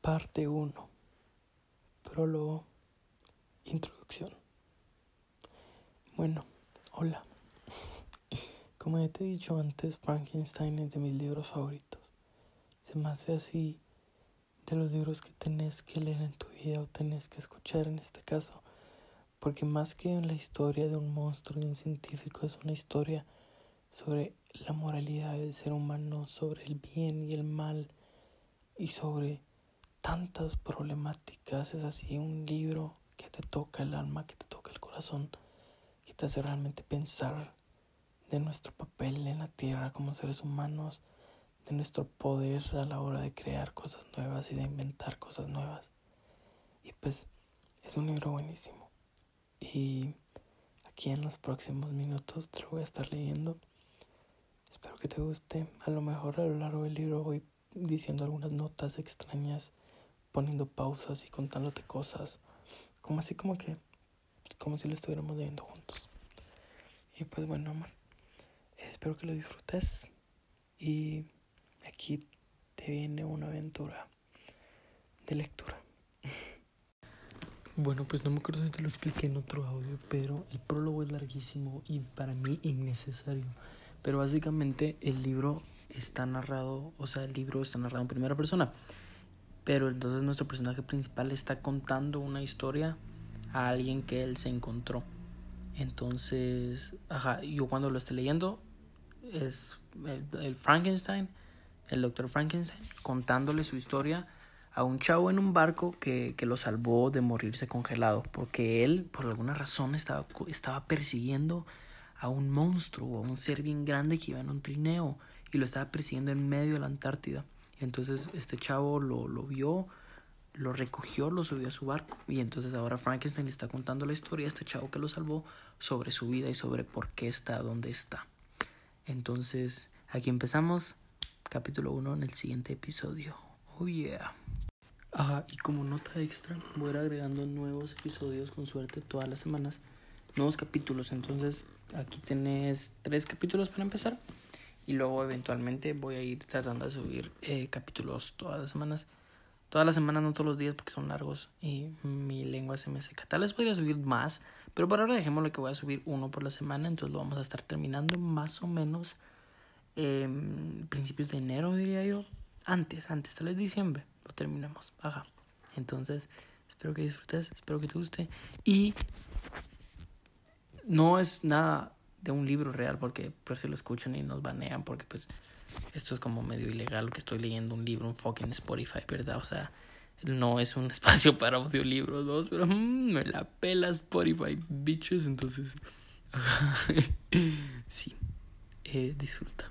Parte 1. Prólogo. Introducción. Bueno, hola. Como ya te he dicho antes, Frankenstein es de mis libros favoritos. Se me hace así de los libros que tenés que leer en tu vida o tenés que escuchar en este caso. Porque más que la historia de un monstruo y un científico, es una historia sobre la moralidad del ser humano, sobre el bien y el mal y sobre tantas problemáticas. Es así un libro que te toca el alma, que te toca el corazón, que te hace realmente pensar de nuestro papel en la tierra como seres humanos, de nuestro poder a la hora de crear cosas nuevas y de inventar cosas nuevas. Y pues es un libro buenísimo. Y aquí en los próximos minutos te lo voy a estar leyendo. Espero que te guste. A lo mejor a lo largo del libro voy diciendo algunas notas extrañas, poniendo pausas y contándote cosas, como así como que, como si lo estuviéramos leyendo juntos. Y pues bueno, amor, espero que lo disfrutes y aquí te viene una aventura de lectura. Bueno, pues no me acuerdo si te lo expliqué en otro audio, pero el prólogo es larguísimo y para mí innecesario. Pero básicamente el libro está narrado, o sea, el libro está narrado en primera persona. Pero entonces nuestro personaje principal está contando una historia a alguien que él se encontró. Entonces, ajá, yo cuando lo esté leyendo es el, Frankenstein, el doctor Frankenstein, contándole su historia a un chavo en un barco que, que, lo salvó de morirse congelado, porque él, por alguna razón, estaba, estaba persiguiendo a un monstruo, a un ser bien grande que iba en un trineo y lo estaba persiguiendo en medio de la Antártida. Entonces este chavo lo, lo vio, lo recogió, lo subió a su barco y entonces ahora Frankenstein le está contando la historia a este chavo que lo salvó sobre su vida y sobre por qué está donde está. Entonces aquí empezamos capítulo 1 en el siguiente episodio. Oh yeah. Ajá, y como nota extra, voy a ir agregando nuevos episodios con suerte todas las semanas, nuevos capítulos. Entonces, aquí tenés tres capítulos para empezar y luego eventualmente voy a ir tratando de subir eh, capítulos todas las semanas. Todas las semanas, no todos los días porque son largos y mi lengua se me seca. Tal vez podría subir más, pero por ahora dejémoslo que voy a subir uno por la semana. Entonces lo vamos a estar terminando más o menos eh, principios de enero, diría yo. Antes, antes, tal vez diciembre lo terminamos. Ajá. Entonces, espero que disfrutes, espero que te guste. Y no es nada de un libro real porque pues se lo escuchan y nos banean porque pues esto es como medio ilegal que estoy leyendo un libro, un fucking Spotify, ¿verdad? O sea, no es un espacio para audiolibros, ¿no? Pero mm, me la pela Spotify, bitches, entonces... sí, eh, disfruta.